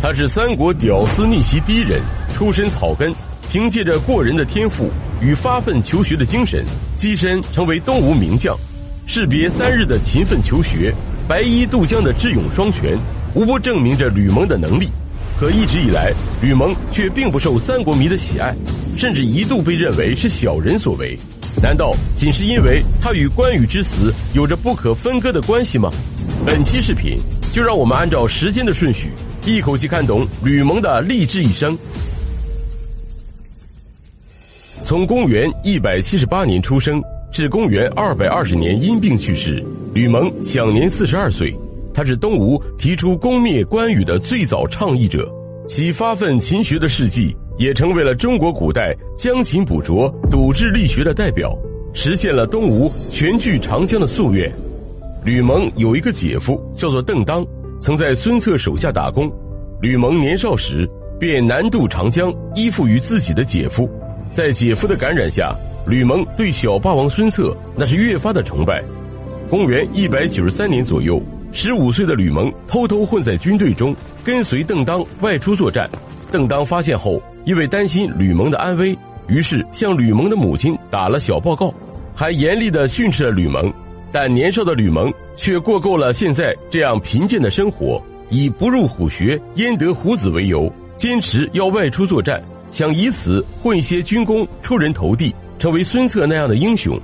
他是三国屌丝逆袭第一人，出身草根，凭借着过人的天赋与发奋求学的精神，跻身成为东吴名将。士别三日的勤奋求学，白衣渡江的智勇双全，无不证明着吕蒙的能力。可一直以来，吕蒙却并不受三国迷的喜爱，甚至一度被认为是小人所为。难道仅是因为他与关羽之死有着不可分割的关系吗？本期视频就让我们按照时间的顺序，一口气看懂吕蒙的励志一生。从公元一百七十八年出生至公元二百二十年因病去世，吕蒙享年四十二岁。他是东吴提出攻灭关羽的最早倡议者，其发奋勤学的事迹。也成为了中国古代将勤补拙、笃志力学的代表，实现了东吴全据长江的夙愿。吕蒙有一个姐夫叫做邓当，曾在孙策手下打工。吕蒙年少时便南渡长江，依附于自己的姐夫。在姐夫的感染下，吕蒙对小霸王孙策那是越发的崇拜。公元一百九十三年左右，十五岁的吕蒙偷偷混在军队中，跟随邓当外出作战。邓当发现后。因为担心吕蒙的安危，于是向吕蒙的母亲打了小报告，还严厉的训斥了吕蒙。但年少的吕蒙却过够了现在这样贫贱的生活，以不入虎穴焉得虎子为由，坚持要外出作战，想以此混些军功，出人头地，成为孙策那样的英雄。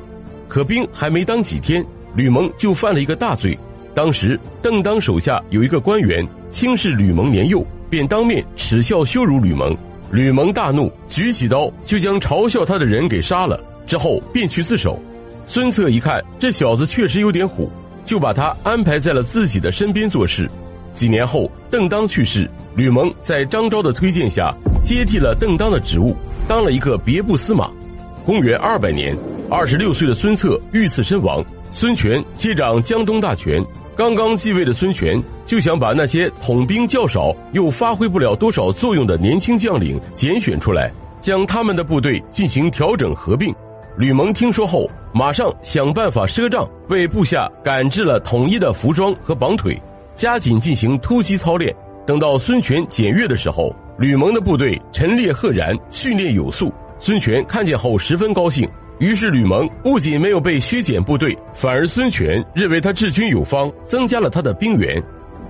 可兵还没当几天，吕蒙就犯了一个大罪。当时邓当手下有一个官员轻视吕蒙年幼，便当面耻笑羞辱吕蒙。吕蒙大怒，举起刀就将嘲笑他的人给杀了，之后便去自首。孙策一看这小子确实有点虎，就把他安排在了自己的身边做事。几年后，邓当去世，吕蒙在张昭的推荐下接替了邓当的职务，当了一个别部司马。公元二百年，二十六岁的孙策遇刺身亡，孙权接掌江东大权。刚刚继位的孙权就想把那些统兵较少又发挥不了多少作用的年轻将领拣选出来，将他们的部队进行调整合并。吕蒙听说后，马上想办法赊账，为部下赶制了统一的服装和绑腿，加紧进行突击操练。等到孙权检阅的时候，吕蒙的部队陈列赫然，训练有素。孙权看见后十分高兴。于是吕蒙不仅没有被削减部队，反而孙权认为他治军有方，增加了他的兵员。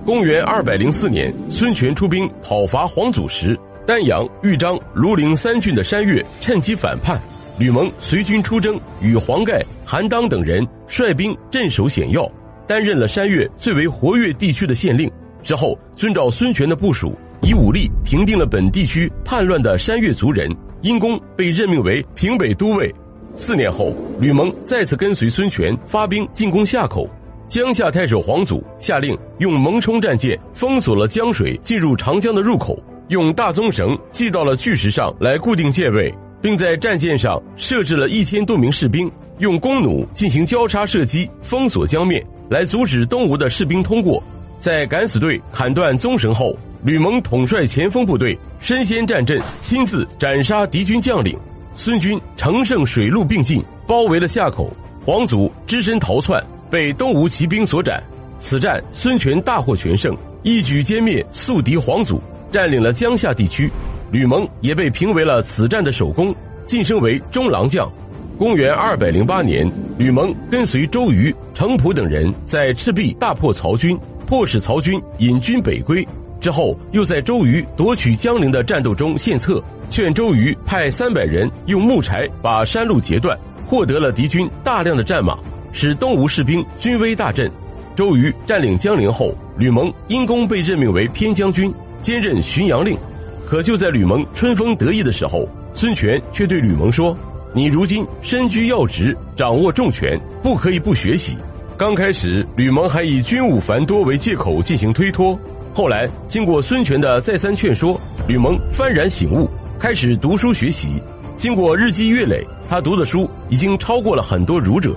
公元二百零四年，孙权出兵讨伐黄祖时，丹阳、豫章、庐陵三郡的山岳趁机反叛，吕蒙随军出征，与黄盖、韩当等人率兵镇守险要，担任了山岳最为活跃地区的县令。之后，遵照孙权的部署，以武力平定了本地区叛乱的山岳族人，因功被任命为平北都尉。四年后，吕蒙再次跟随孙权发兵进攻夏口，江夏太守黄祖下令用蒙冲战舰封锁了江水进入长江的入口，用大棕绳系到了巨石上来固定舰位，并在战舰上设置了一千多名士兵，用弓弩进行交叉射击，封锁江面，来阻止东吴的士兵通过。在敢死队砍断棕绳后，吕蒙统帅前锋部队身先战阵，亲自斩杀敌军将领。孙军乘胜水陆并进，包围了夏口。黄祖只身逃窜，被东吴骑兵所斩。此战，孙权大获全胜，一举歼灭宿敌黄祖，占领了江夏地区。吕蒙也被评为了此战的首功，晋升为中郎将。公元二百零八年，吕蒙跟随周瑜、程普等人在赤壁大破曹军，迫使曹军引军北归。之后，又在周瑜夺取江陵的战斗中献策，劝周瑜派三百人用木柴把山路截断，获得了敌军大量的战马，使东吴士兵军威大振。周瑜占领江陵后，吕蒙因功被任命为偏将军，兼任巡阳令。可就在吕蒙春风得意的时候，孙权却对吕蒙说：“你如今身居要职，掌握重权，不可以不学习。”刚开始，吕蒙还以军务繁多为借口进行推脱。后来，经过孙权的再三劝说，吕蒙幡然醒悟，开始读书学习。经过日积月累，他读的书已经超过了很多儒者。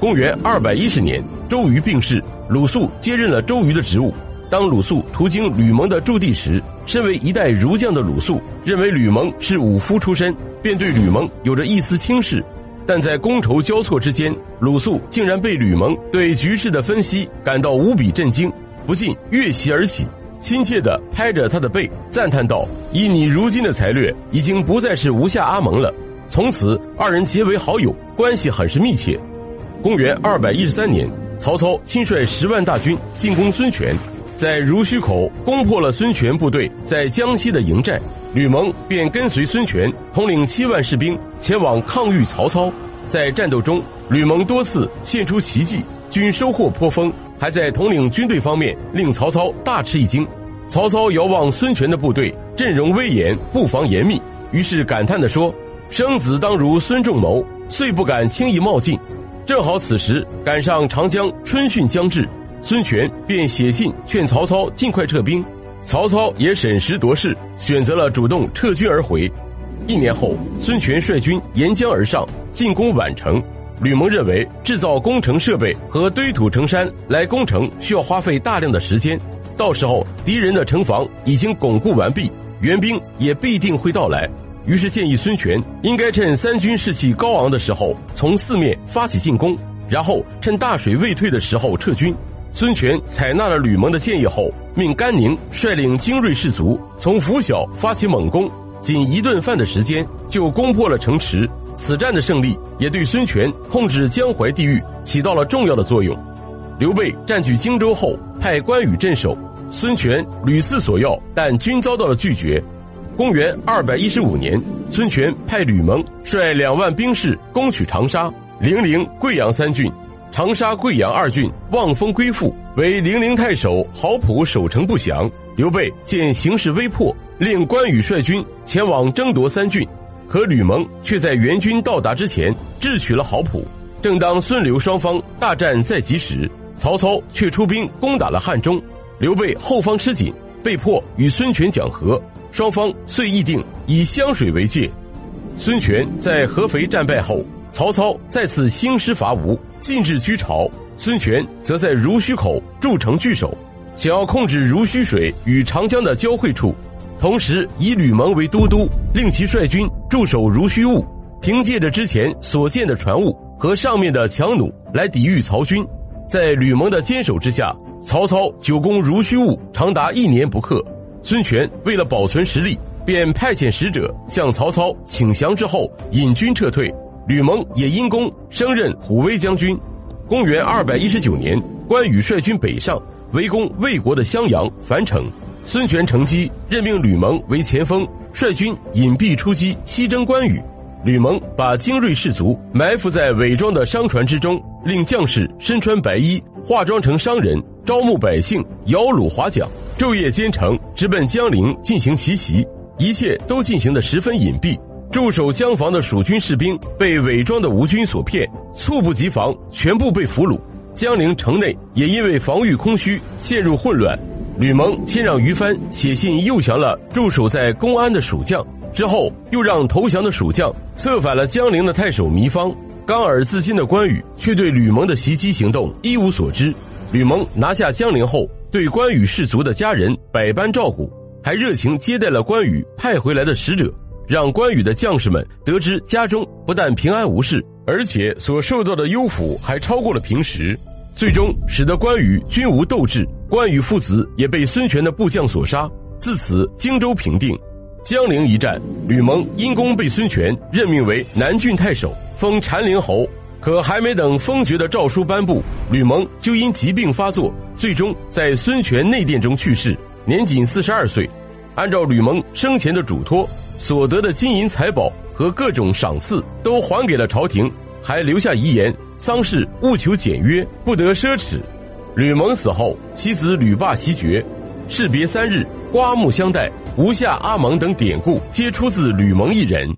公元二百一十年，周瑜病逝，鲁肃接任了周瑜的职务。当鲁肃途经吕蒙的驻地时，身为一代儒将的鲁肃认为吕蒙是武夫出身，便对吕蒙有着一丝轻视。但在觥筹交错之间，鲁肃竟然被吕蒙对局势的分析感到无比震惊。不禁越席而起，亲切地拍着他的背，赞叹道：“以你如今的才略，已经不再是吴下阿蒙了。”从此，二人结为好友，关系很是密切。公元二百一十三年，曹操亲率十万大军进攻孙权，在濡须口攻破了孙权部队在江西的营寨，吕蒙便跟随孙权，统领七万士兵前往抗御曹操。在战斗中，吕蒙多次献出奇迹，均收获颇丰。还在统领军队方面令曹操大吃一惊。曹操遥望孙权的部队阵容威严，布防严密，于是感叹地说：“生子当如孙仲谋，遂不敢轻易冒进。”正好此时赶上长江春汛将至，孙权便写信劝曹操尽快撤兵。曹操也审时度势，选择了主动撤军而回。一年后，孙权率军沿江而上，进攻宛城。吕蒙认为制造工程设备和堆土成山来攻城需要花费大量的时间，到时候敌人的城防已经巩固完毕，援兵也必定会到来。于是建议孙权应该趁三军士气高昂的时候从四面发起进攻，然后趁大水未退的时候撤军。孙权采纳了吕蒙的建议后，命甘宁率领精锐士卒从拂晓发起猛攻，仅一顿饭的时间就攻破了城池。此战的胜利也对孙权控制江淮地域起到了重要的作用。刘备占据荆州后，派关羽镇守，孙权屡次索要，但均遭到了拒绝。公元二百一十五年，孙权派吕蒙率两万兵士攻取长沙、零陵、贵阳三郡。长沙、贵阳二郡望风归附，为零陵太守郝普守城不降。刘备见形势危迫，令关羽率军前往争夺三郡。可吕蒙却在援军到达之前智取了郝普。正当孙刘双方大战在即时，曹操却出兵攻打了汉中。刘备后方吃紧，被迫与孙权讲和，双方遂议定以湘水为界。孙权在合肥战败后，曹操再次兴师伐吴，进至居巢。孙权则在濡须口筑城据守，想要控制濡须水与长江的交汇处。同时以吕蒙为都督，令其率军驻守濡须坞，凭借着之前所见的船坞和上面的强弩来抵御曹军。在吕蒙的坚守之下，曹操久攻濡须坞长达一年不克。孙权为了保存实力，便派遣使者向曹操请降，之后引军撤退。吕蒙也因功升任虎威将军。公元二百一十九年，关羽率军北上，围攻魏国的襄阳、樊城。孙权乘机任命吕蒙为前锋，率军隐蔽出击，西征关羽。吕蒙把精锐士卒埋伏在伪装的商船之中，令将士身穿白衣，化妆成商人，招募百姓，摇橹划桨，昼夜兼程，直奔江陵进行奇袭。一切都进行的十分隐蔽。驻守江防的蜀军士兵被伪装的吴军所骗，猝不及防，全部被俘虏。江陵城内也因为防御空虚，陷入混乱。吕蒙先让于帆写信诱降了驻守在公安的蜀将，之后又让投降的蜀将策反了江陵的太守糜芳。刚而自新的关羽却对吕蒙的袭击行动一无所知。吕蒙拿下江陵后，对关羽士卒的家人百般照顾，还热情接待了关羽派回来的使者，让关羽的将士们得知家中不但平安无事，而且所受到的优抚还超过了平时。最终使得关羽均无斗志，关羽父子也被孙权的部将所杀。自此，荆州平定。江陵一战，吕蒙因功被孙权任命为南郡太守，封禅陵侯。可还没等封爵的诏书颁布，吕蒙就因疾病发作，最终在孙权内殿中去世，年仅四十二岁。按照吕蒙生前的嘱托，所得的金银财宝和各种赏赐都还给了朝廷，还留下遗言。丧事务求简约，不得奢侈。吕蒙死后，其子吕霸袭爵，士别三日，刮目相待。吴下阿蒙等典故，皆出自吕蒙一人。